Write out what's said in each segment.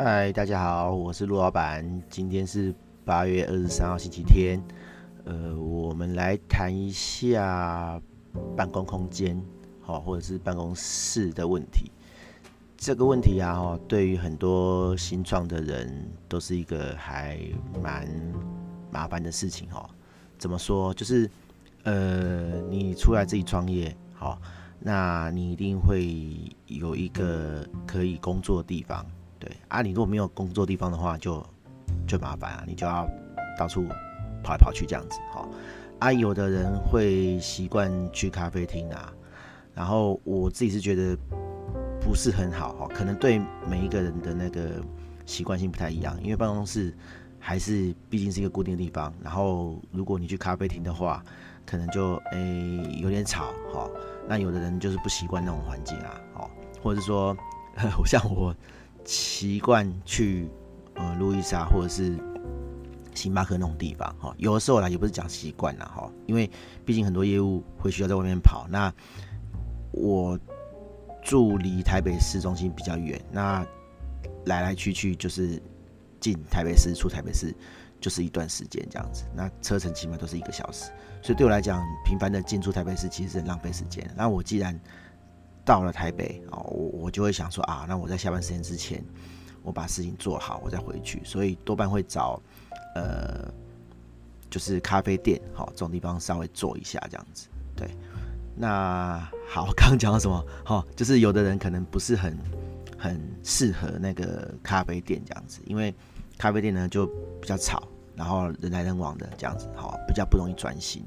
嗨，大家好，我是陆老板。今天是八月二十三号星期天，呃，我们来谈一下办公空间，好，或者是办公室的问题。这个问题啊，对于很多新创的人都是一个还蛮麻烦的事情哦。怎么说？就是呃，你出来自己创业，好，那你一定会有一个可以工作的地方。对啊，你如果没有工作地方的话就，就麻烦啊，你就要到处跑来跑去这样子，哈。啊，有的人会习惯去咖啡厅啊，然后我自己是觉得不是很好，哈，可能对每一个人的那个习惯性不太一样，因为办公室还是毕竟是一个固定的地方，然后如果你去咖啡厅的话，可能就诶、有点吵，哈。那有的人就是不习惯那种环境啊，哦，或者是说，像我。习惯去呃路易莎或者是星巴克那种地方哈，有的时候啦也不是讲习惯啦哈，因为毕竟很多业务会需要在外面跑。那我住离台北市中心比较远，那来来去去就是进台北市出台北市就是一段时间这样子，那车程起码都是一个小时，所以对我来讲频繁的进出台北市其实是很浪费时间。那我既然到了台北哦，我我就会想说啊，那我在下班时间之前，我把事情做好，我再回去。所以多半会找呃，就是咖啡店，好这种地方稍微坐一下这样子。对，那好，刚刚讲到什么？好，就是有的人可能不是很很适合那个咖啡店这样子，因为咖啡店呢就比较吵，然后人来人往的这样子，好比较不容易专心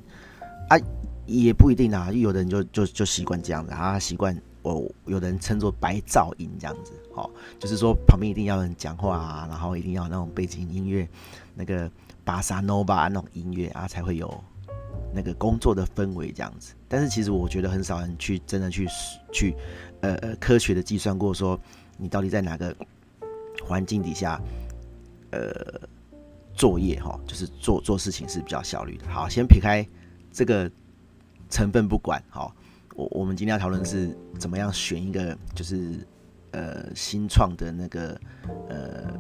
啊，也不一定啊，有的人就就就习惯这样子，他习惯。我有的人称作白噪音这样子，哦，就是说旁边一定要有人讲话啊，然后一定要那种背景音乐，那个巴萨诺巴那种音乐啊，才会有那个工作的氛围这样子。但是其实我觉得很少人去真的去去呃呃科学的计算过，说你到底在哪个环境底下呃作业哈，就是做做事情是比较效率的。好，先撇开这个成分不管，好。我我们今天要讨论是怎么样选一个就是呃新创的那个呃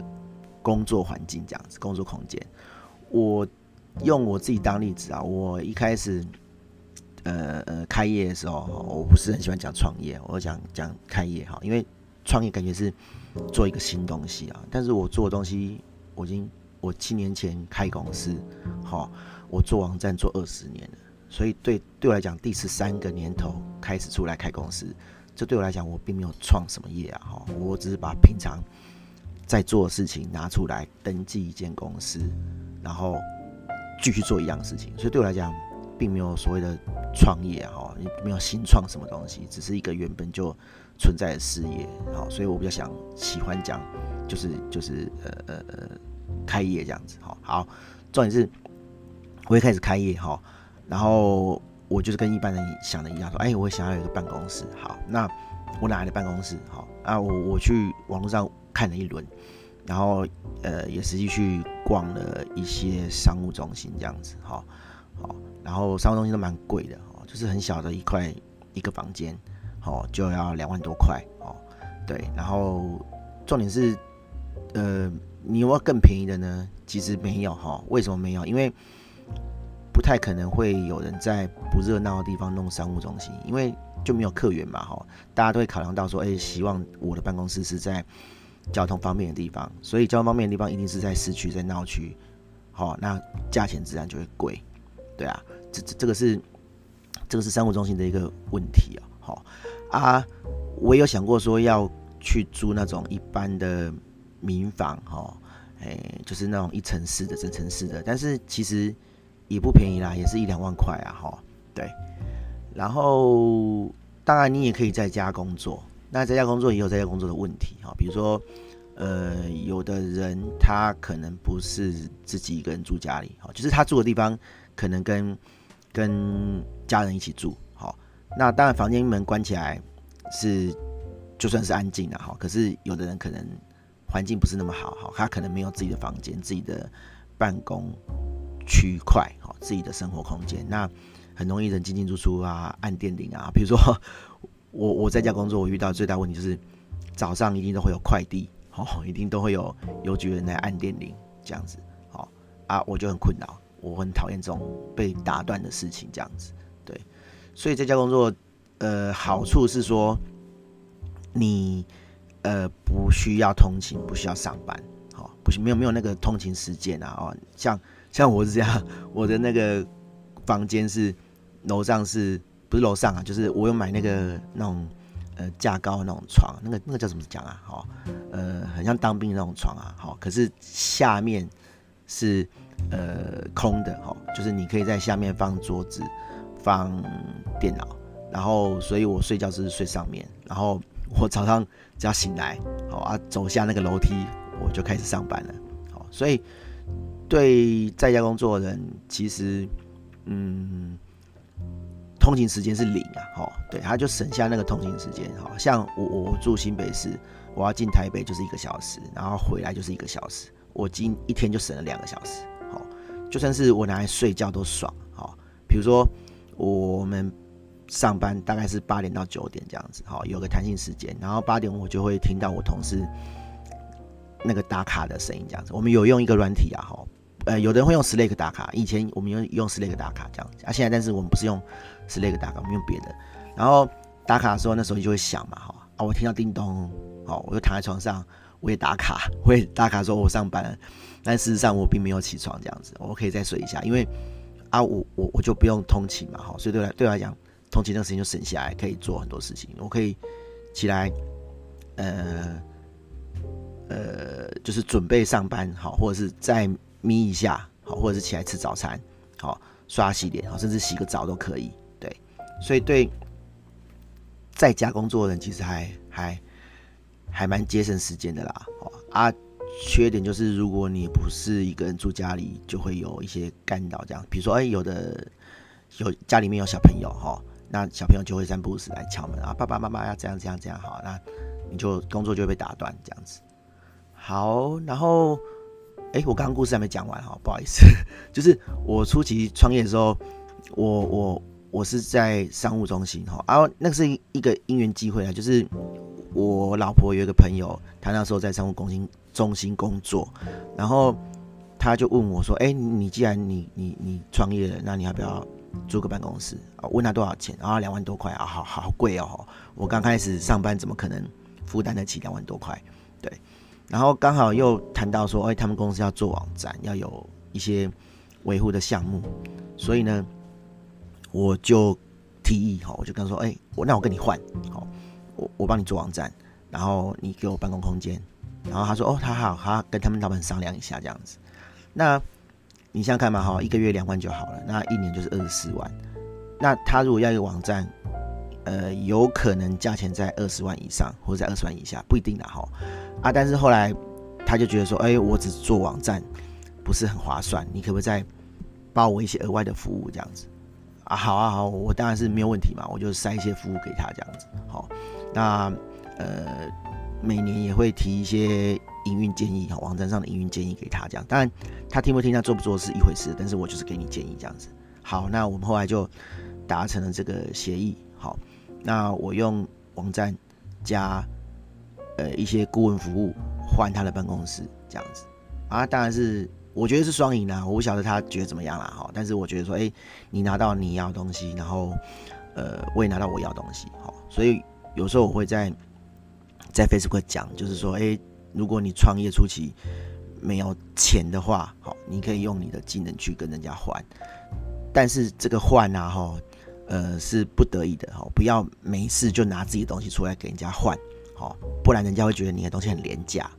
工作环境这样子，工作空间。我用我自己当例子啊，我一开始呃呃开业的时候，我不是很喜欢讲创业，我讲讲开业哈，因为创业感觉是做一个新东西啊，但是我做的东西，我已经我七年前开公司，好，我做网站做二十年了。所以对对我来讲，第十三个年头开始出来开公司，这对我来讲，我并没有创什么业啊，哈，我只是把平常在做的事情拿出来登记一间公司，然后继续做一样事情。所以对我来讲，并没有所谓的创业哈，也，没有新创什么东西，只是一个原本就存在的事业，好，所以我比较想喜欢讲，就是就是呃呃呃开业这样子，好，好，重点是我一开始开业哈。然后我就是跟一般人想的一样，说，哎，我想要有一个办公室，好，那我哪来的办公室？好啊，我我去网络上看了一轮，然后呃，也实际去逛了一些商务中心，这样子，好，好，然后商务中心都蛮贵的，哦，就是很小的一块一个房间，好，就要两万多块，哦，对，然后重点是，呃，你有没有更便宜的呢？其实没有，哈，为什么没有？因为不太可能会有人在不热闹的地方弄商务中心，因为就没有客源嘛，哈，大家都会考量到说，哎，希望我的办公室是在交通方便的地方，所以交通方便的地方一定是在市区，在闹区，好，那价钱自然就会贵，对啊，这这这个是这个是商务中心的一个问题啊，好啊，我也有想过说要去租那种一般的民房，哈，哎，就是那种一层式的、整层式的，但是其实。也不便宜啦，也是一两万块啊，哈，对。然后，当然你也可以在家工作，那在家工作也有在家工作的问题，哈，比如说，呃，有的人他可能不是自己一个人住家里，哈，就是他住的地方可能跟跟家人一起住，好，那当然房间门关起来是就算是安静的，哈，可是有的人可能环境不是那么好，哈，他可能没有自己的房间，自己的办公。区块哦，自己的生活空间，那很容易人进进出出啊，按电铃啊。比如说 我我在家工作，我遇到最大问题就是早上一定都会有快递哦，一定都会有邮局人来按电铃这样子，哦、啊，我就很困扰，我很讨厌这种被打断的事情这样子，对，所以在家工作，呃，好处是说你呃不需要通勤，不需要上班，好、哦，不没有没有那个通勤时间啊，哦，像像我是这样，我的那个房间是楼上是不是楼上啊？就是我有买那个那种。呃，架高的那种床，那个那个叫什么讲啊？好，呃，很像当兵的那种床啊。好，可是下面是呃空的，好，就是你可以在下面放桌子、放电脑，然后，所以我睡觉是睡上面，然后我早上只要醒来，好啊，走下那个楼梯，我就开始上班了。好，所以对在家工作的人，其实，嗯。通勤时间是零啊，哦，对，他就省下那个通勤时间，好像我我住新北市，我要进台北就是一个小时，然后回来就是一个小时，我今一天就省了两个小时，好，就算是我拿来睡觉都爽，好，比如说我们上班大概是八点到九点这样子，好，有个弹性时间，然后八点我就会听到我同事那个打卡的声音这样子，我们有用一个软体啊，哈。呃，有的人会用 Slack 打卡，以前我们用用 Slack 打卡这样子啊，现在但是我们不是用 Slack 打卡，我们用别的。然后打卡的时候，那时候你就会响嘛，哈啊，我听到叮咚，好，我就躺在床上，我也打卡，我也打卡说我上班，但事实上我并没有起床这样子，我可以再睡一下，因为啊，我我我就不用通勤嘛，哈，所以对来对我来讲，通勤那个时间就省下来，可以做很多事情，我可以起来，呃呃，就是准备上班，好，或者是在。眯一下，好，或者是起来吃早餐，好，刷洗脸，好，甚至洗个澡都可以。对，所以对在家工作的人，其实还还还蛮节省时间的啦。啊，缺点就是如果你不是一个人住家里，就会有一些干扰，这样，比如说，哎，有的有家里面有小朋友，哈，那小朋友就会三不五时来敲门啊，爸爸妈妈要这样这样这样，好，那你就工作就会被打断，这样子。好，然后。哎、我刚刚故事还没讲完哈，不好意思，就是我初期创业的时候，我我我是在商务中心哈，然后那是一个因缘机会啊，就是我老婆有一个朋友，他那时候在商务中心中心工作，然后他就问我说，哎、你既然你你你创业了，那你要不要租个办公室啊？问他多少钱？然后两万多块啊，好好贵哦，我刚开始上班怎么可能负担得起两万多块？对。然后刚好又谈到说，哎，他们公司要做网站，要有一些维护的项目，所以呢，我就提议哈，我就跟他说，哎，我那我跟你换，好，我我帮你做网站，然后你给我办公空间，然后他说，哦，他好，他跟他们老板商量一下这样子。那你想想看嘛，哈，一个月两万就好了，那一年就是二十四万。那他如果要一个网站，呃，有可能价钱在二十万以上，或者在二十万以下，不一定的哈。啊！但是后来他就觉得说，哎、我只做网站不是很划算，你可不可以再包我一些额外的服务这样子？啊，好啊，好，我当然是没有问题嘛，我就塞一些服务给他这样子。好，那呃，每年也会提一些营运建议，网站上的营运建议给他这样。当然他听不听，他做不做是一回事，但是我就是给你建议这样子。好，那我们后来就达成了这个协议。那我用网站加。呃，一些顾问服务换他的办公室这样子啊，当然是我觉得是双赢啦。我不晓得他觉得怎么样啦哈，但是我觉得说，哎、你拿到你要东西，然后呃，我也拿到我要东西，好，所以有时候我会在在 Facebook 讲，就是说，哎、如果你创业初期没有钱的话，好，你可以用你的技能去跟人家换，但是这个换啊，哈，呃，是不得已的哈，不要没事就拿自己的东西出来给人家换。哦，不然人家会觉得你的东西很廉价。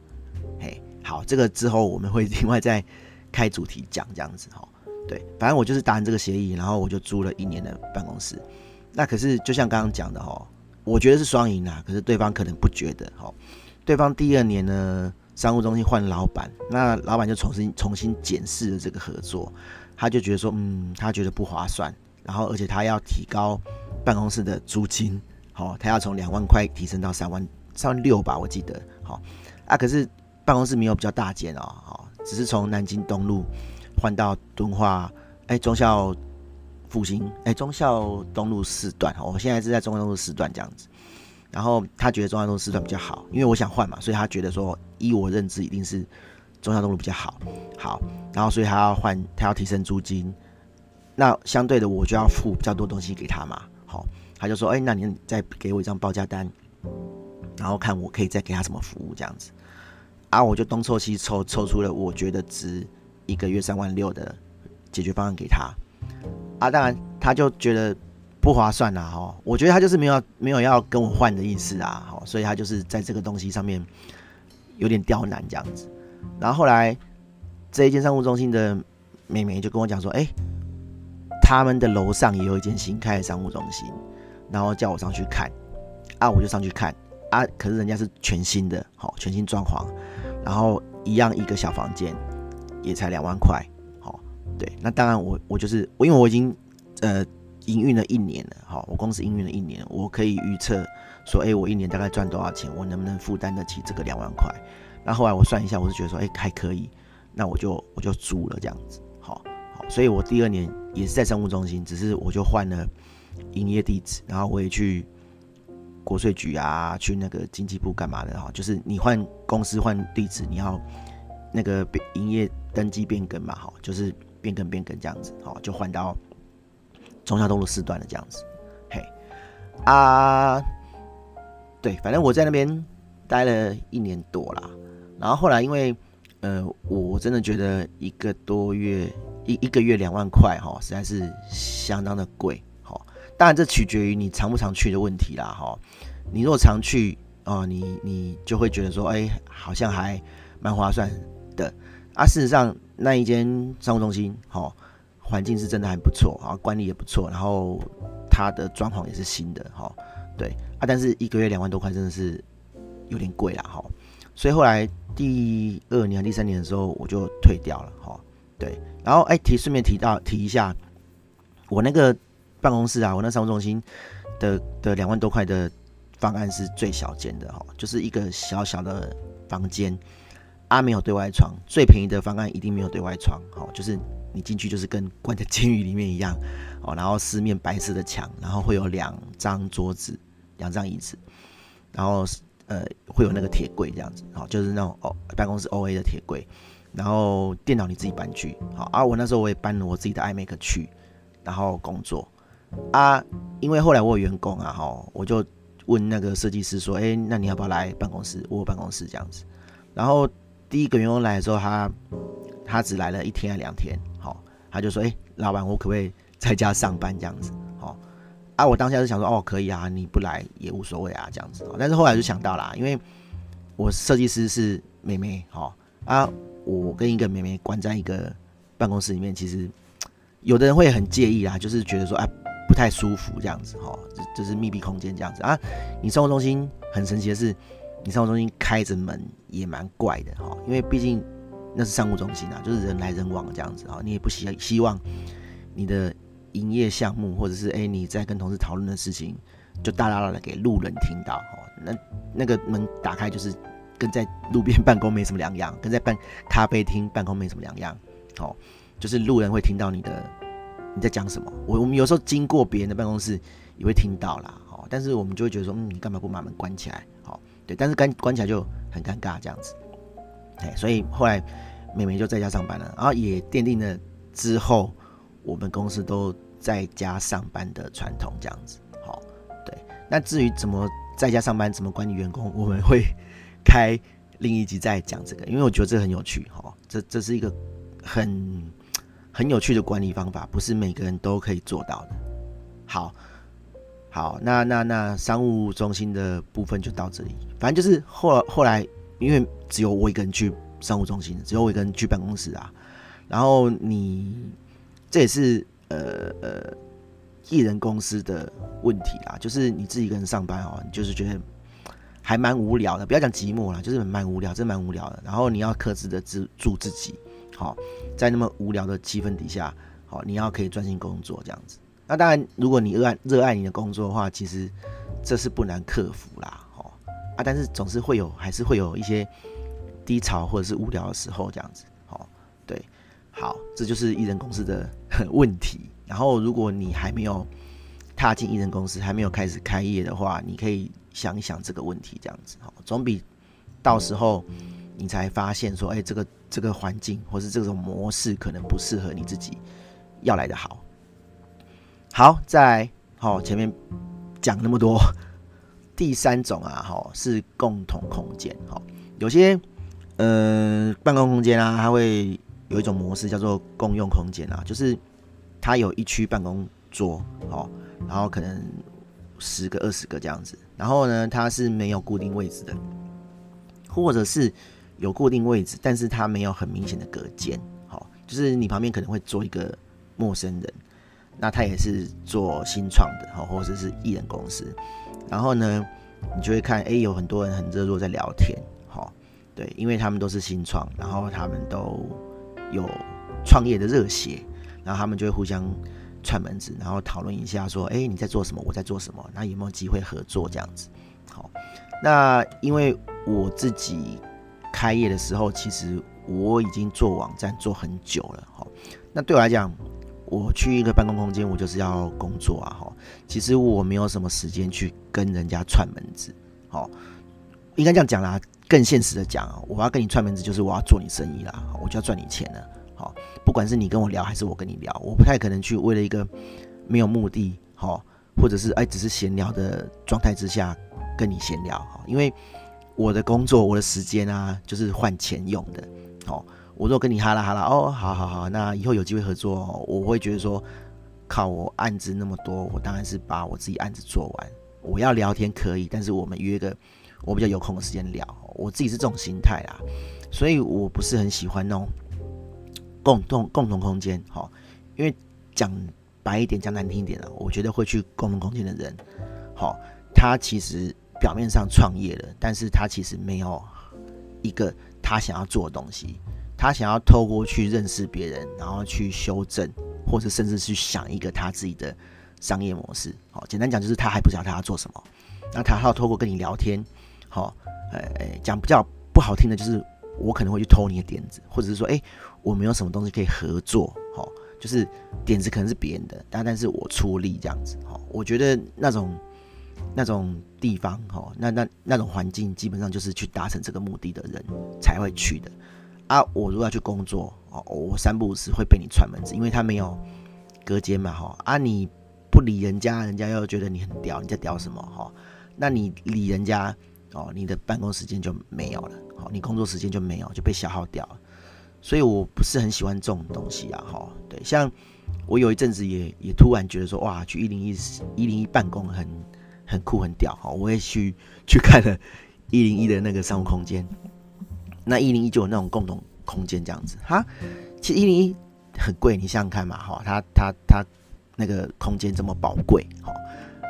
嘿，好，这个之后我们会另外再开主题讲这样子哈。对，反正我就是达成这个协议，然后我就租了一年的办公室。那可是就像刚刚讲的哈，我觉得是双赢啊，可是对方可能不觉得哈。对方第二年呢，商务中心换老板，那老板就重新重新检视了这个合作，他就觉得说，嗯，他觉得不划算，然后而且他要提高办公室的租金，好，他要从两万块提升到三万。三万六吧，我记得，好啊，可是办公室没有比较大间哦，好，只是从南京东路换到敦化，哎、欸，忠孝复兴，哎、欸，忠孝东路四段，我现在是在忠孝东路四段这样子，然后他觉得忠孝东路四段比较好，因为我想换嘛，所以他觉得说依我认知，一定是忠孝东路比较好。好，然后所以他要换，他要提升租金，那相对的我就要付比较多东西给他嘛。好，他就说，哎、那你再给我一张报价单，然后看我可以再给他什么服务这样子。啊，我就东凑西凑，凑出了我觉得值一个月三万六的解决方案给他。啊，当然他就觉得。不划算啦，哈！我觉得他就是没有没有要跟我换的意思啊，好，所以他就是在这个东西上面有点刁难这样子。然后后来这一间商务中心的妹妹就跟我讲说，哎，他们的楼上也有一间新开的商务中心，然后叫我上去看，啊，我就上去看，啊，可是人家是全新的，好，全新装潢，然后一样一个小房间也才两万块，好，对，那当然我我就是我因为我已经呃。营运了一年了，好，我公司营运了一年，我可以预测说，哎，我一年大概赚多少钱，我能不能负担得起这个两万块？那后来我算一下，我是觉得说，哎，还可以，那我就我就租了这样子，好，好，所以我第二年也是在商务中心，只是我就换了营业地址，然后我也去国税局啊，去那个经济部干嘛的哈，就是你换公司换地址，你要那个营业登记变更嘛，哈，就是变更变更这样子，好，就换到。忠孝东路四段的这样子，嘿啊，对，反正我在那边待了一年多啦。然后后来因为呃，我真的觉得一个多月一一个月两万块哈，实在是相当的贵哈。当然这取决于你常不常去的问题啦哈。你若常去哦，你你就会觉得说，哎，好像还蛮划算的啊。事实上那一间商务中心哈。环境是真的还不错啊，管理也不错，然后它的装潢也是新的哈，对啊，但是一个月两万多块真的是有点贵啦哈，所以后来第二年、第三年的时候我就退掉了哈，对，然后哎提顺便提到提一下，我那个办公室啊，我那商务中心的的两万多块的方案是最小间的哈，就是一个小小的房间，啊没有对外窗，最便宜的方案一定没有对外窗，好，就是。你进去就是跟关在监狱里面一样，哦，然后四面白色的墙，然后会有两张桌子、两张椅子，然后呃会有那个铁柜这样子，好，就是那种哦办公室 OA 的铁柜，然后电脑你自己搬去，好，而我那时候我也搬了我自己的 iMac 去，然后工作啊，因为后来我有员工啊，哈，我就问那个设计师说，哎，那你要不要来办公室？我有办公室这样子，然后第一个员工来的时候，他他只来了一天还两天。好他就说：“哎、老板，我可不可以 在家上班这样子？好啊，我当下就想说，哦，可以啊，你不来也无所谓啊，这样子。但是后来就想到啦，因为我设计师是妹妹，好啊，我跟一个妹妹关在一个办公室里面，其实有的人会很介意啦，就是觉得说，哎，不太舒服这样子，哈，就是密闭空间这样子啊。你生活中心很神奇的是，你生活中心开着门也蛮怪的，哈，因为毕竟。”那是商务中心啊，就是人来人往这样子啊，你也不希希望你的营业项目或者是哎、你在跟同事讨论的事情，就大大的给路人听到哦。那那个门打开就是跟在路边办公没什么两样，跟在办咖啡厅办公没什么两样。哦，就是路人会听到你的你在讲什么。我我们有时候经过别人的办公室也会听到啦。哦，但是我们就会觉得说，嗯，你干嘛不把门关起来？好，对，但是关关起来就很尴尬这样子。哎，所以后来妹妹就在家上班了，然后也奠定了之后我们公司都在家上班的传统，这样子。好，对。那至于怎么在家上班，怎么管理员工，我们会开另一集再讲这个，因为我觉得这很有趣。哈，这这是一个很很有趣的管理方法，不是每个人都可以做到的。好，好，那那那商务中心的部分就到这里，反正就是后后来。因为只有我一个人去商务中心，只有我一个人去办公室啊。然后你这也是呃呃艺人公司的问题啦，就是你自己一个人上班哦，你就是觉得还蛮无聊的。不要讲寂寞啦，就是蛮无聊，真蛮无聊的。然后你要克制的自住自己，好，在那么无聊的气氛底下，好，你要可以专心工作这样子。那当然，如果你热爱热爱你的工作的话，其实这是不难克服啦。啊，但是总是会有，还是会有一些低潮或者是无聊的时候，这样子，好，对，好，这就是艺人公司的 问题。然后，如果你还没有踏进艺人公司，还没有开始开业的话，你可以想一想这个问题，这样子，好，总比到时候你才发现说，哎、这个这个环境或是这种模式可能不适合你自己要来的好。好，再来，好，前面讲那么多，第三种啊，哈，是共同空间，哈，有些呃办公空间啊，它会有一种模式叫做共用空间啊，就是它有一区办公桌，好，然后可能十个、二十个这样子，然后呢，它是没有固定位置的，或者是。有固定位置，但是它没有很明显的隔间，好，就是你旁边可能会坐一个陌生人，那他也是做新创的，好，或者是艺人公司，然后呢，你就会看，哎、有很多人很热络在聊天，好，对，因为他们都是新创，然后他们都有创业的热血，然后他们就会互相串门子，然后讨论一下，说，哎、你在做什么？我在做什么？那有没有机会合作这样子？好，那因为我自己。开业的时候，其实我已经做网站做很久了，好。那对我来讲，我去一个办公空间，我就是要工作啊，哈。其实我没有什么时间去跟人家串门子，好，应该这样讲啦。更现实的讲，我要跟你串门子，就是我要做你生意啦，我就要赚你钱了，不管是你跟我聊，还是我跟你聊，我不太可能去为了一个没有目的，好，或者是哎只是闲聊的状态之下跟你闲聊，哈，因为。我的工作，我的时间啊，就是换钱用的。哦，我如果跟你哈啦哈啦，哦，好好好，那以后有机会合作，我会觉得说，靠，我案子那么多，我当然是把我自己案子做完。我要聊天可以，但是我们约个我比较有空的时间聊。我自己是这种心态啦，所以我不是很喜欢那种共同共同空间。好，因为讲白一点，讲难听一点的，我觉得会去共同空间的人，好，他其实。表面上创业了，但是他其实没有一个他想要做的东西，他想要透过去认识别人，然后去修正，或者甚至去想一个他自己的商业模式。好，简单讲就是他还不知道他要做什么，那他要透过跟你聊天，好，呃，讲比较不好听的就是我可能会去偷你的点子，或者是说，哎，我没有什么东西可以合作，好，就是点子可能是别人的，但但是我出力这样子，好，我觉得那种。那种地方，哈，那那那种环境，基本上就是去达成这个目的的人才会去的。啊，我如果要去工作，哦，我三不五时会被你串门子，因为他没有隔间嘛，哈。啊，你不理人家，人家又觉得你很屌，你在屌什么，哈？那你理人家，哦，你的办公时间就没有了，好，你工作时间就没有，就被消耗掉了。所以我不是很喜欢这种东西啊，哈。对，像我有一阵子也也突然觉得说，哇，去一零一一零一办公很。很酷很屌哈！我也去去看了一零一的那个商务空间，那一零一就有那种共同空间这样子哈。其实一零一很贵，你想想看嘛哈，它它它那个空间这么宝贵哈，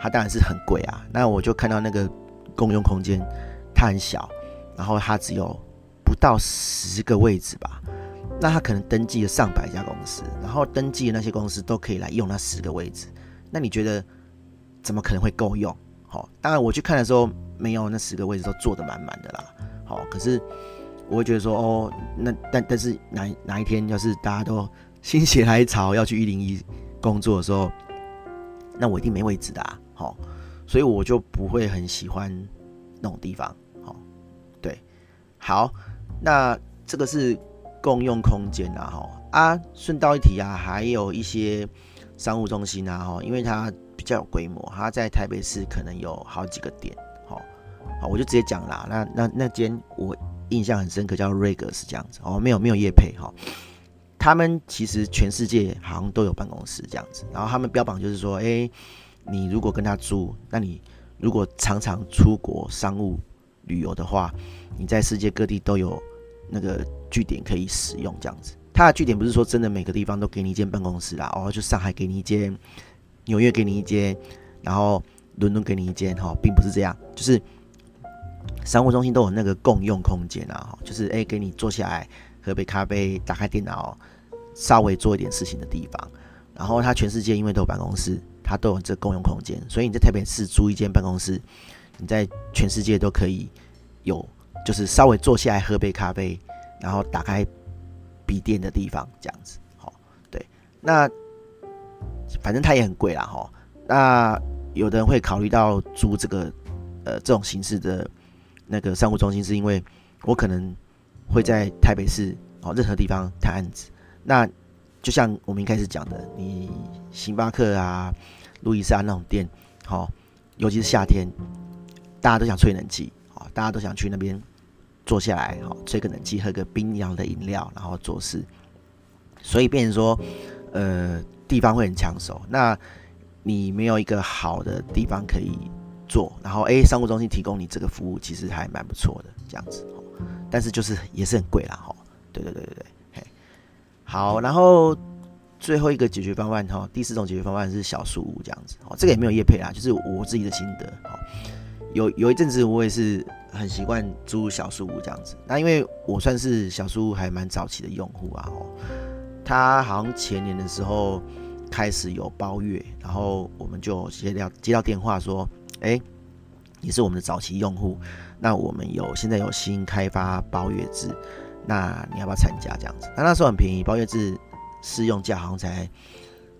它当然是很贵啊。那我就看到那个共用空间，它很小，然后它只有不到十个位置吧。那他可能登记了上百家公司，然后登记的那些公司都可以来用那十个位置。那你觉得怎么可能会够用？好，当然我去看的时候，没有那十个位置都坐得满满的啦。好，可是我会觉得说，哦，那但但是哪哪一天要是大家都心血来潮要去一零一工作的时候，那我一定没位置的啊。好，所以我就不会很喜欢那种地方。好，对，好，那这个是共用空间啊。哈啊，顺道一提啊，还有一些商务中心啊。哈，因为它。比较有规模，它在台北市可能有好几个点，好，好，我就直接讲啦。那那那间我印象很深刻，叫瑞格是这样子哦，没有没有业配哈。他们其实全世界好像都有办公室这样子，然后他们标榜就是说，哎、你如果跟他租，那你如果常常出国商务旅游的话，你在世界各地都有那个据点可以使用这样子。它的据点不是说真的每个地方都给你一间办公室啦，哦，就上海给你一间。纽约给你一间，然后伦敦给你一间，哈，并不是这样，就是商务中心都有那个共用空间啊，就是诶，给你坐下来喝杯咖啡，打开电脑，稍微做一点事情的地方。然后它全世界因为都有办公室，它都有这共用空间，所以你在台北市租一间办公室，你在全世界都可以有，就是稍微坐下来喝杯咖啡，然后打开笔电的地方，这样子，好，对，那。反正它也很贵啦，哈。那有的人会考虑到租这个，呃，这种形式的那个商务中心，是因为我可能会在台北市哦任何地方谈案子。那就像我们一开始讲的，你星巴克啊、路易莎那种店，好，尤其是夏天，大家都想吹冷气，好，大家都想去那边坐下来，好，吹个冷气，喝个冰凉的饮料，然后做事。所以变成说，呃，地方会很抢手。那你没有一个好的地方可以做，然后诶，商务中心提供你这个服务，其实还蛮不错的，这样子。但是就是也是很贵啦，哈。对对对对对。好，然后最后一个解决方案哈，第四种解决方案是小树屋这样子哦，这个也没有业配啦，就是我自己的心得哦。有有一阵子我也是很习惯租小树屋这样子，那因为我算是小树屋还蛮早期的用户啊哦，他好像前年的时候开始有包月，然后我们就接到接到电话说，哎，也是我们的早期用户，那我们有现在有新开发包月制。那你要不要参加这样子？那那时候很便宜，包月制试用价好像才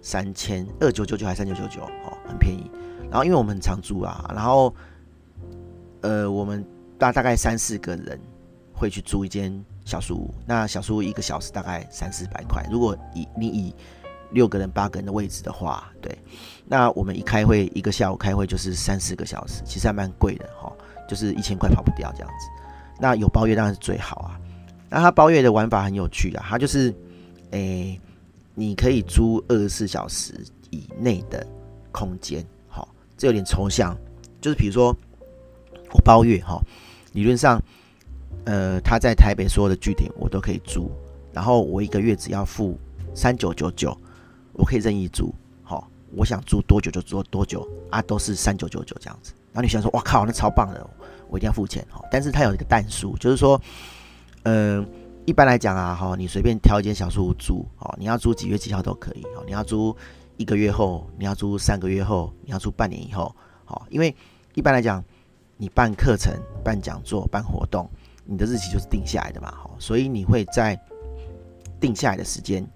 三千二九九九还是三九九九哦，很便宜。然后因为我们很常租啊，然后呃，我们大大概三四个人会去租一间小书屋。那小书屋一个小时大概三四百块。如果以你以六个人八个人的位置的话，对，那我们一开会一个下午开会就是三四个小时，其实还蛮贵的哈，就是一千块跑不掉这样子。那有包月当然是最好啊。那它包月的玩法很有趣啊，它就是，诶、你可以租二十四小时以内的空间，好，这有点抽象，就是比如说我包月哈，理论上，呃，他在台北所有的据点我都可以租，然后我一个月只要付三九九九，我可以任意租，好，我想租多久就租多久啊，都是三九九九这样子。然后你想说，哇靠，那超棒的，我一定要付钱哈，但是它有一个但书，就是说。嗯、呃，一般来讲啊，哈，你随便挑一间小树屋租，哦，你要租几月几号都可以，哦，你要租一个月后，你要租三个月后，你要租半年以后，好，因为一般来讲，你办课程、办讲座、办活动，你的日期就是定下来的嘛，好，所以你会在定下来的时间，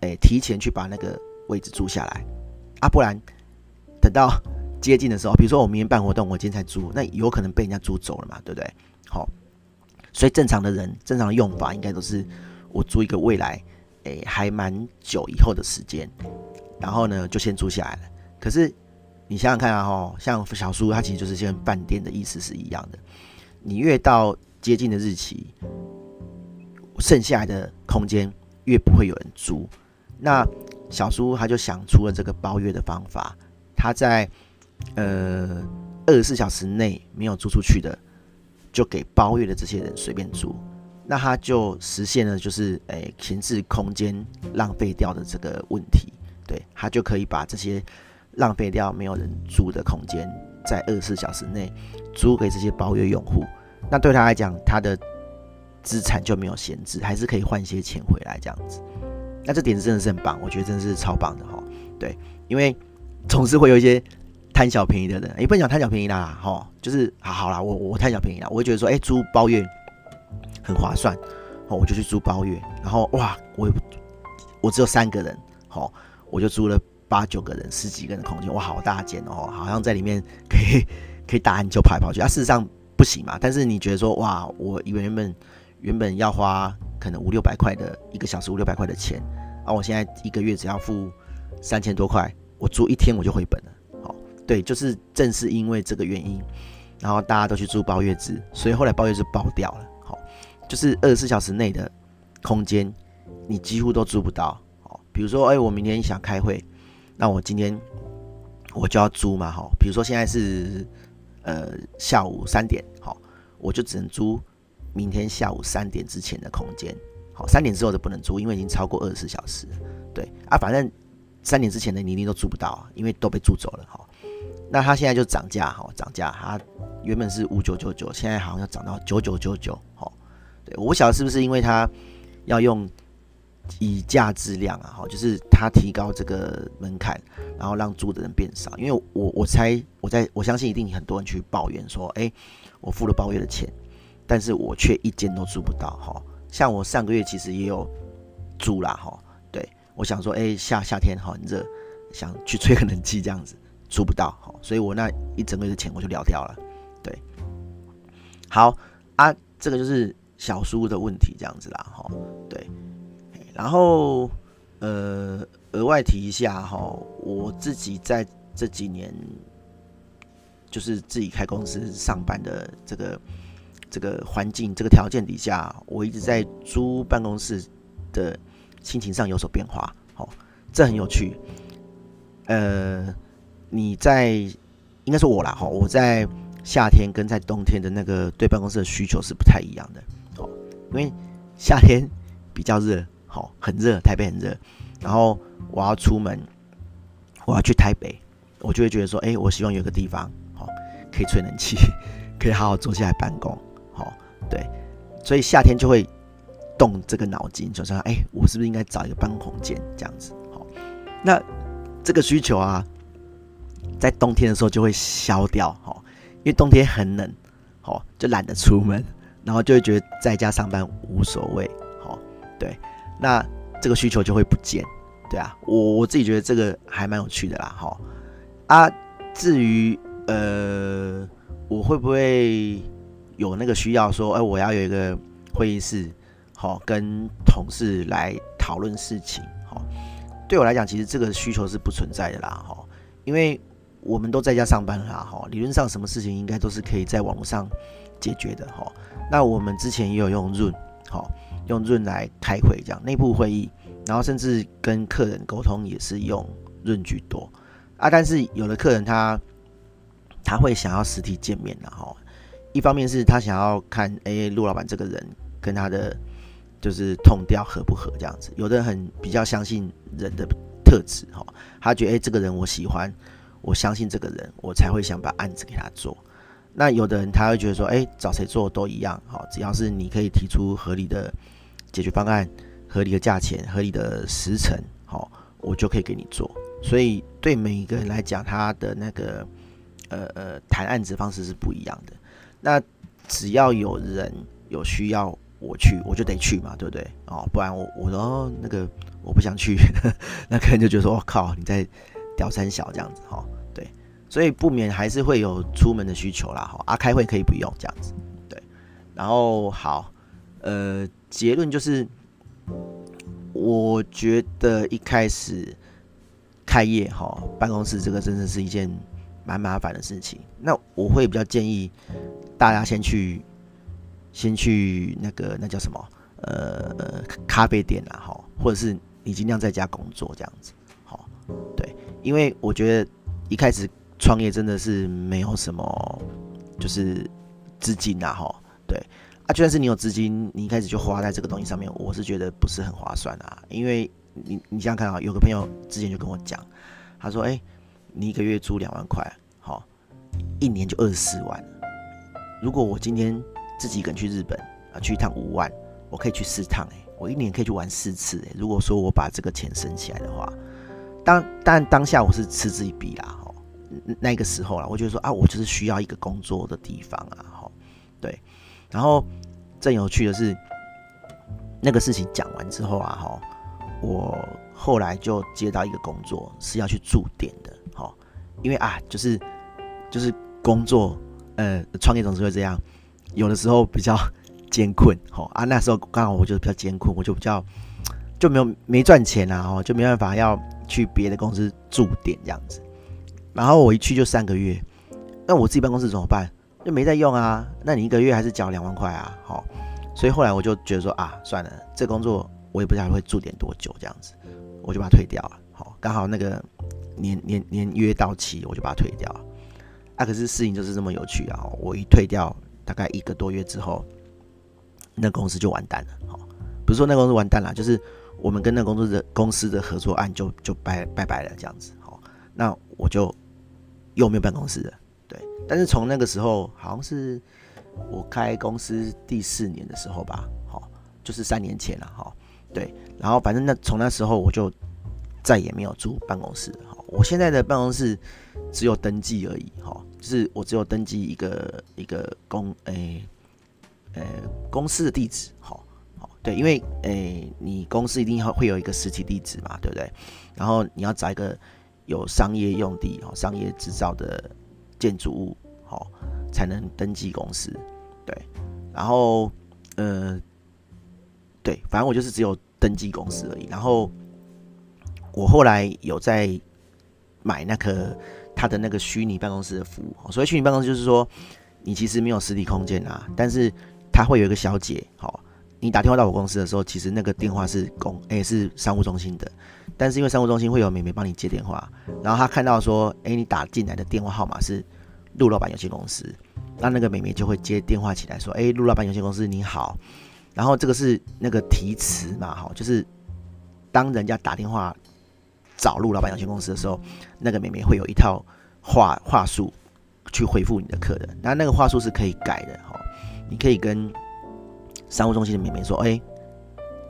哎，提前去把那个位置租下来，啊，不然等到 接近的时候，比如说我明天办活动，我今天才租，那有可能被人家租走了嘛，对不对？好。所以正常的人，正常的用法应该都是我租一个未来，诶、还蛮久以后的时间，然后呢就先租下来了。可是你想想看啊，吼，像小树屋它其实就是跟饭店的意思是一样的。你越到接近的日期，剩下来的空间越不会有人租。那小树屋他就想出了这个包月的方法，他在呃二十四小时内没有租出去的。就给包月的这些人随便租，那他就实现了就是诶闲置空间浪费掉的这个问题，对，他就可以把这些浪费掉没有人租的空间，在二十四小时内租给这些包月用户。那对他来讲，他的资产就没有闲置，还是可以换一些钱回来这样子。那这点子真的是很棒，我觉得真的是超棒的哈。对，因为总是会有一些。贪小便宜的人，也不能讲贪小便宜啦，哈，就是好好啦，我我贪小便宜啦，我会觉得说，哎、租包月很划算，哦，我就去租包月，然后哇，我我只有三个人，好，我就租了八九个人、十几个人的空间，哇，好大间哦，好像在里面可以 可以打篮球、跑来跑去，啊，事实上不行嘛，但是你觉得说，哇，我原本原本要花可能五六百块的一个小时五六百块的钱，啊，我现在一个月只要付三千多块，我租一天我就回本了。好对，就是正是因为这个原因，然后大家都去租包月制，所以后来包月制爆掉了。好，就是二十四小时内的空间，你几乎都租不到。好，比如说，哎，我明天想开会，那我今天我就要租嘛。哈，比如说现在是呃下午三点，好，我就只能租明天下午三点之前的空间。好，三点之后就不能租，因为已经超过二十四小时。对啊，反正三点之前的你一定都租不到，因为都被租走了。好。那它现在就涨价，哈，涨价，它原本是五九九九，现在好像要涨到九九九九，哈，对，我不晓得是不是因为它要用以价质量啊，哈，就是他提高这个门槛，然后让租的人变少。因为我我猜，我在我相信一定很多人去抱怨说，哎，我付了包月的钱，但是我却一间都租不到，哈。像我上个月其实也有租啦，哈，对，我想说，哎，夏夏天很热，想去吹个冷气这样子。租不到，哈，所以我那一整个月的钱我就了掉了。对，好啊，这个就是小叔的问题这样子啦，哈，对，然后呃，额外提一下哈，我自己在这几年就是自己开公司上班的这个这个环境、这个条件底下，我一直在租办公室的心情上有所变化，哦，这很有趣。呃，你在应该是我啦，哈，我在夏天跟在冬天的那个对办公室的需求是不太一样的哦。因为夏天比较热，好，很热，台北很热。然后我要出门，我要去台北，我就会觉得说，哎，我希望有个地方，好，可以吹冷气，可以好好坐下来办公，好，对。所以夏天就会动这个脑筋，就说，哎，我是不是应该找一个办公空间这样子？好，那这个需求啊，在冬天的时候就会消掉，哈，因为冬天很冷，好，就懒得出门。然后就会觉得在家上班无所谓，好，对，那这个需求就会不见，对啊，我我自己觉得这个还蛮有趣的啦，哈。啊，至于呃，我会不会有那个需要说，哎，我要有一个会议室，好，跟同事来讨论事情，好，对我来讲，其实这个需求是不存在的啦，哈，因为我们都在家上班啦，哈，理论上什么事情应该都是可以在网络上解决的，哈。那我们之前也有用 Zoom，好，用 Zoom 来开会，这样内部会议，然后甚至跟客人沟通也是用 Zoom 居多啊。但是有的客人他他会想要实体见面，然后一方面是他想要看，哎，陆老板这个人跟他的就是痛调合不合这样子。有的人很比较相信人的特质，哈，他觉得哎，这个人我喜欢，我相信这个人，我才会想把案子给他做。那有的人他会觉得说，哎，找谁做都一样，好，只要是你可以提出合理的解决方案、合理的价钱、合理的时程，好，我就可以给你做。所以对每一个人来讲，他的那个呃呃谈案子方式是不一样的。那只要有人有需要我去，我就得去嘛，对不对？哦，不然我我说那个我不想去，那客人就觉得说，我靠，你在屌三小这样子，哈。对所以不免还是会有出门的需求啦，哈啊，开会可以不用这样子，对。然后好，呃，结论就是，我觉得一开始开业哈，办公室这个真的是一件蛮麻烦的事情。那我会比较建议大家先去，先去那个那叫什么，呃，咖啡店啦，哈，或者是你尽量在家工作这样子，好，对，因为我觉得一开始。创业真的是没有什么，就是资金啊，哈，对啊，就算是你有资金，你一开始就花在这个东西上面，我是觉得不是很划算啊。因为你你想想看啊，有个朋友之前就跟我讲，他说，哎，你一个月租两万块，好，一年就二十四万。如果我今天自己一个人去日本啊，去一趟五万，我可以去四趟，哎，我一年可以去玩四次，哎，如果说我把这个钱省起来的话，当但当下我是嗤之以鼻啦。哦那个时候啦，我觉得说啊，我就是需要一个工作的地方啊，哈，对。然后正有趣的是，那个事情讲完之后啊，哈，我后来就接到一个工作，是要去驻点的，哈，因为啊，就是就是工作，呃，创业总是会这样，有的时候比较 艰困，哈啊，那时候刚好我就比较艰困，我就比较就没有没赚钱啊，哈，就没办法要去别的公司驻点这样子。然后我一去就三个月，那我自己办公室怎么办？就没在用啊。那你一个月还是缴两万块啊？好，所以后来我就觉得说啊，算了，这工作我也不知道会驻点多久，这样子，我就把它退掉了。好，刚好那个年年年约到期，我就把它退掉了。啊，可是事情就是这么有趣啊！我一退掉，大概一个多月之后，那公司就完蛋了。好，不是说那公司完蛋了，就是我们跟那公司的公司的合作案就就拜拜拜了，这样子。好，那我就。又没有办公室的，但是从那个时候，好像是我开公司第四年的时候吧，好，就是三年前了，哈，对。然后反正那从那时候我就再也没有租办公室，好，我现在的办公室只有登记而已，哈，就是我只有登记一个一个公，诶、欸，呃、公司的地址，好，好，对，因为诶、你公司一定要会有一个实体地址嘛，对不对？然后你要找一个。有商业用地哦，商业制造的建筑物，好，才能登记公司。对，然后呃，对，反正我就是只有登记公司而已。然后我后来有在买那个他的那个虚拟办公室的服务。所谓虚拟办公室，就是说你其实没有实体空间啊，但是他会有一个小姐，好，你打电话到我公司的时候，其实那个电话是公，诶，是商务中心的。但是因为商务中心会有美眉帮你接电话，然后他看到说，诶，你打进来的电话号码是陆老板有限公司。那那个美眉就会接电话起来说：“哎，陆老板有限公司你好。”然后这个是那个提词嘛，哈，就是当人家打电话找陆老板有限公司的时候，那个美眉会有一套话话术去回复你的客人。那那个话术是可以改的，哈，你可以跟商务中心的美眉说：“哎，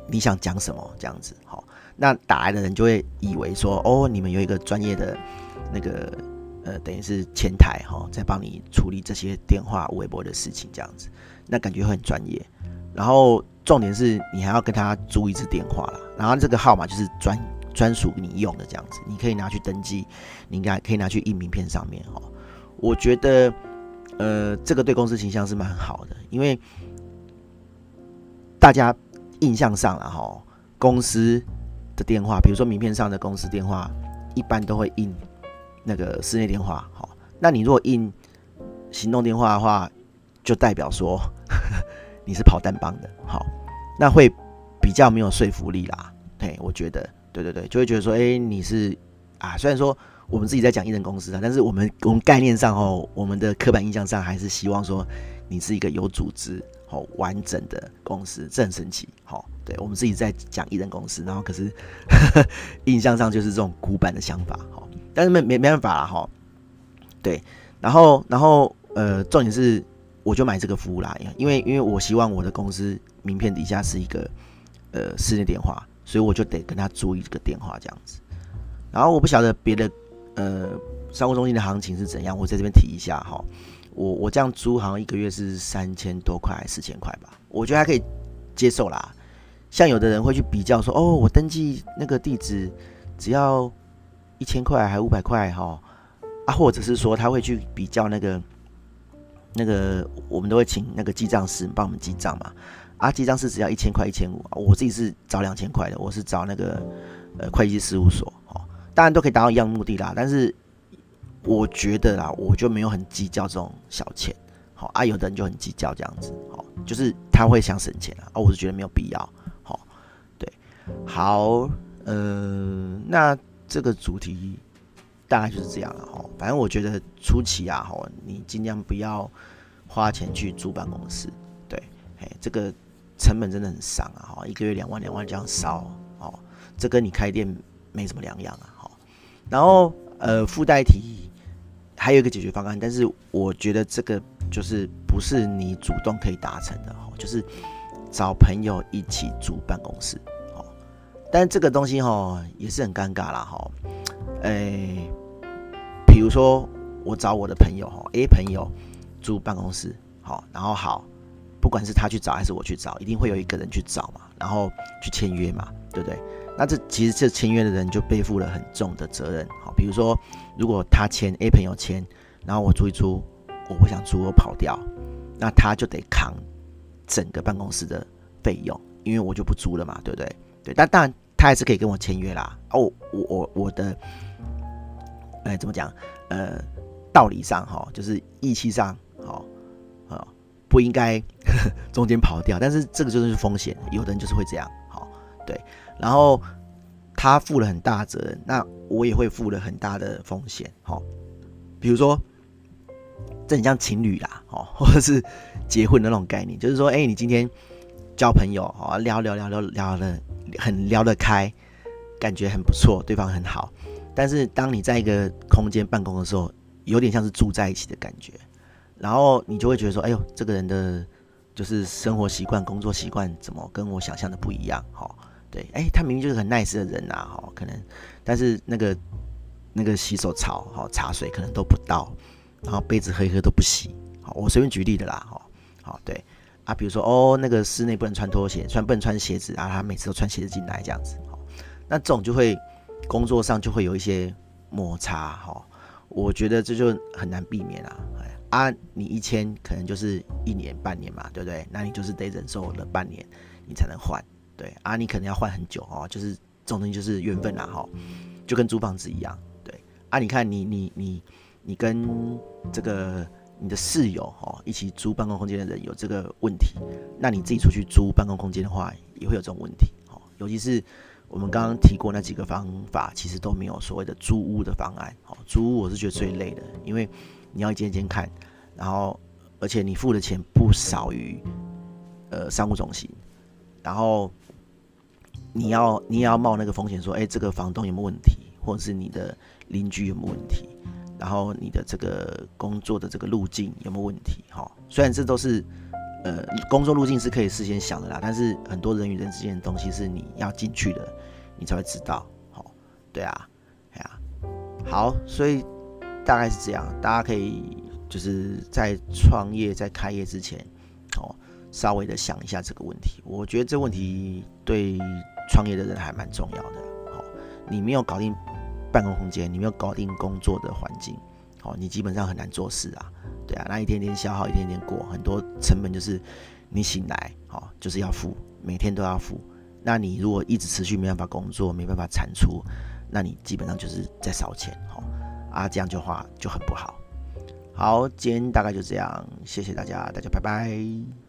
你想讲什么？”这样子，好，那打来的人就会以为说：“哦，你们有一个专业的那个。”呃，等于是前台哈，在帮你处理这些电话、微博的事情，这样子，那感觉会很专业。然后重点是你还要跟他租一次电话啦，然后这个号码就是专专属你用的这样子，你可以拿去登记，你应该可以拿去印名片上面哈。我觉得，呃，这个对公司形象是蛮好的，因为大家印象上了哈，公司的电话，比如说名片上的公司电话，一般都会印。那个室内电话，好，那你如果印行动电话的话，就代表说 你是跑单帮的，好，那会比较没有说服力啦。对，我觉得，对对对，就会觉得说，哎、你是啊，虽然说我们自己在讲一人公司啊，但是我们我们概念上哦，我们的刻板印象上还是希望说你是一个有组织、好完整的公司，这很神奇，好，对我们自己在讲一人公司，然后可是呵呵 印象上就是这种古板的想法，好。但是没没没办法了哈，对，然后然后呃，重点是我就买这个服务啦，因为因为我希望我的公司名片底下是一个呃室内电话，所以我就得跟他租一个电话这样子。然后我不晓得别的呃商务中心的行情是怎样，我在这边提一下哈。我我这样租好像一个月是三千多块四千块吧，我觉得还可以接受啦。像有的人会去比较说，哦，我登记那个地址只要。一千块还五百块哈啊，或者是说他会去比较那个那个，我们都会请那个记账师帮我们记账嘛啊，记账师只要一千块一千五，我自己是找两千块的，我是找那个呃会计师事务所哦，当然都可以达到一样目的啦，但是我觉得啦，我就没有很计较这种小钱，好啊，有的人就很计较这样子，好，就是他会想省钱啊，啊我是觉得没有必要，好，对，好，呃，那。这个主题大概就是这样了哈，反正我觉得初期啊哈，你尽量不要花钱去租办公室，对，哎，这个成本真的很伤啊哈，一个月两万两万这样烧哦，这跟你开店没什么两样啊哈。然后呃，附带提还有一个解决方案，但是我觉得这个就是不是你主动可以达成的哈，就是找朋友一起租办公室。但这个东西哈也是很尴尬啦哈，诶，比如说我找我的朋友哈，A 朋友租办公室，好，然后好，不管是他去找还是我去找，一定会有一个人去找嘛，然后去签约嘛，对不对？那这其实这签约的人就背负了很重的责任，好，比如说如果他签 A 朋友签，然后我租一租，我不想租我跑掉，那他就得扛整个办公室的费用，因为我就不租了嘛，对不对？对，但当然。他还是可以跟我签约啦。哦，我我我的，哎、怎么讲？呃，道理上哈，就是义气上，好，啊，不应该 中间跑掉。但是这个就是风险，有的人就是会这样，好，对。然后他负了很大责任，那我也会负了很大的风险，好。比如说，这很像情侣啦，哦，或者是结婚的那种概念，就是说，哎、你今天交朋友，哦，聊聊聊聊聊的。很聊得开，感觉很不错，对方很好。但是当你在一个空间办公的时候，有点像是住在一起的感觉，然后你就会觉得说：“哎呦，这个人的就是生活习惯、工作习惯怎么跟我想象的不一样？”哈，对，哎，他明明就是很 nice 的人呐，哈，可能，但是那个那个洗手槽、哈茶水可能都不倒，然后杯子喝一喝都不洗。好，我随便举例的啦，哈，好，对。啊，比如说哦，那个室内不能穿拖鞋，穿不能穿鞋子啊，他每次都穿鞋子进来这样子，好，那这种就会工作上就会有一些摩擦，哈，我觉得这就很难避免啊，啊，你一签可能就是一年半年嘛，对不对？那你就是得忍受了半年，你才能换，对啊，你可能要换很久哦，就是这种东西就是缘分啦，哈，就跟租房子一样，对啊，你看你你你你跟这个你的室友哦一起租办公空间的人有这个问题，那你自己出去租办公空间的话，也会有这种问题，哦，尤其是。我们刚刚提过那几个方法，其实都没有所谓的租屋的方案。哦，租屋我是觉得最累的，因为你要一间一间看，然后而且你付的钱不少于呃商务中心，然后你要你也要冒那个风险，说，哎，这个房东有没有问题，或者是你的邻居有没有问题，然后你的这个工作的这个路径有没有问题？哈，虽然这都是。呃，工作路径是可以事先想的啦，但是很多人与人之间的东西是你要进去的，你才会知道。好、对啊，哎呀，好，所以大概是这样，大家可以就是在创业、在开业之前，哦，稍微的想一下这个问题。我觉得这问题对创业的人还蛮重要的。好，你没有搞定办公空间，你没有搞定工作的环境，哦，你基本上很难做事啊。对啊，那一天天消耗，一天天过，很多成本就是你醒来，哦，就是要付，每天都要付。那你如果一直持续没办法工作，没办法产出，那你基本上就是在烧钱，哦，啊，这样就话就很不好。好，今天大概就这样，谢谢大家，大家拜拜。